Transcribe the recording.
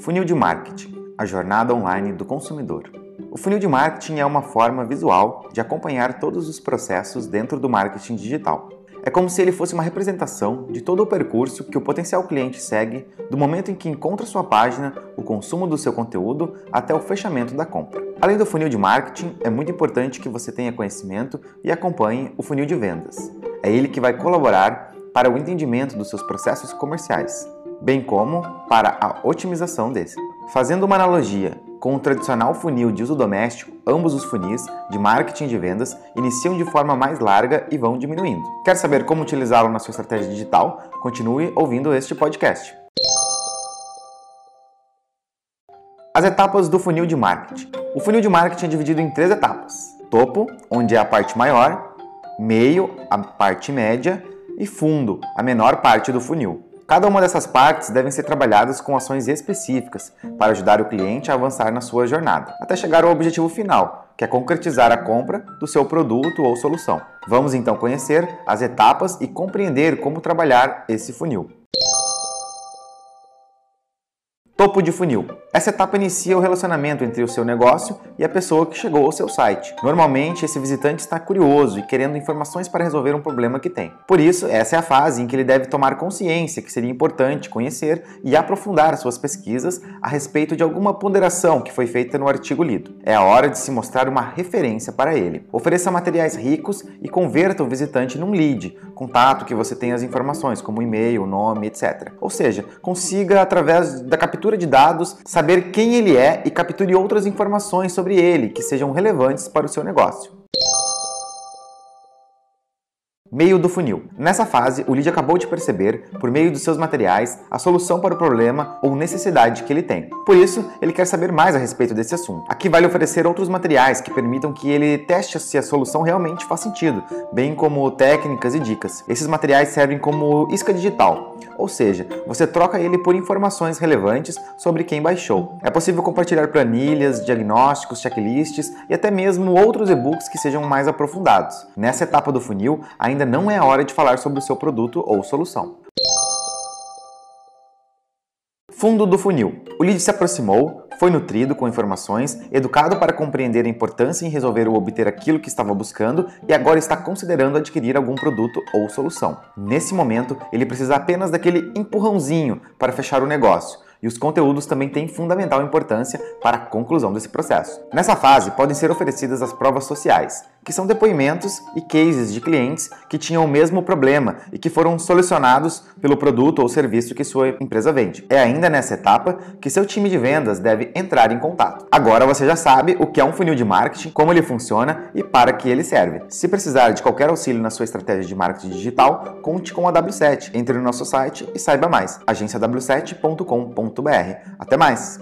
Funil de marketing, a jornada online do consumidor. O funil de marketing é uma forma visual de acompanhar todos os processos dentro do marketing digital. É como se ele fosse uma representação de todo o percurso que o potencial cliente segue do momento em que encontra sua página, o consumo do seu conteúdo até o fechamento da compra. Além do funil de marketing, é muito importante que você tenha conhecimento e acompanhe o funil de vendas. É ele que vai colaborar para o entendimento dos seus processos comerciais bem como para a otimização desse. Fazendo uma analogia com o tradicional funil de uso doméstico, ambos os funis de marketing de vendas iniciam de forma mais larga e vão diminuindo. Quer saber como utilizá-lo na sua estratégia digital? Continue ouvindo este podcast. As etapas do funil de marketing. O funil de marketing é dividido em três etapas: topo, onde é a parte maior, meio, a parte média e fundo, a menor parte do funil. Cada uma dessas partes devem ser trabalhadas com ações específicas para ajudar o cliente a avançar na sua jornada, até chegar ao objetivo final, que é concretizar a compra do seu produto ou solução. Vamos então conhecer as etapas e compreender como trabalhar esse funil. Topo de funil. Essa etapa inicia o relacionamento entre o seu negócio e a pessoa que chegou ao seu site. Normalmente, esse visitante está curioso e querendo informações para resolver um problema que tem. Por isso, essa é a fase em que ele deve tomar consciência que seria importante conhecer e aprofundar suas pesquisas a respeito de alguma ponderação que foi feita no artigo lido. É a hora de se mostrar uma referência para ele. Ofereça materiais ricos e converta o visitante num lead, contato que você tenha as informações, como e-mail, nome, etc. Ou seja, consiga, através da captura captura de dados, saber quem ele é e capture outras informações sobre ele que sejam relevantes para o seu negócio. Meio do funil. Nessa fase, o lead acabou de perceber, por meio dos seus materiais, a solução para o problema ou necessidade que ele tem. Por isso, ele quer saber mais a respeito desse assunto. Aqui vale oferecer outros materiais que permitam que ele teste se a solução realmente faz sentido, bem como técnicas e dicas. Esses materiais servem como isca digital, ou seja, você troca ele por informações relevantes sobre quem baixou. É possível compartilhar planilhas, diagnósticos, checklists e até mesmo outros e-books que sejam mais aprofundados. Nessa etapa do funil, ainda ainda não é a hora de falar sobre o seu produto ou solução. Fundo do funil. O lead se aproximou, foi nutrido com informações, educado para compreender a importância em resolver ou obter aquilo que estava buscando e agora está considerando adquirir algum produto ou solução. Nesse momento, ele precisa apenas daquele empurrãozinho para fechar o negócio e os conteúdos também têm fundamental importância para a conclusão desse processo. Nessa fase, podem ser oferecidas as provas sociais, que são depoimentos e cases de clientes que tinham o mesmo problema e que foram solucionados pelo produto ou serviço que sua empresa vende. É ainda nessa etapa que seu time de vendas deve entrar em contato. Agora você já sabe o que é um funil de marketing, como ele funciona e para que ele serve. Se precisar de qualquer auxílio na sua estratégia de marketing digital, conte com a W7. Entre no nosso site e saiba mais. agenciaw7.com.br. Até mais!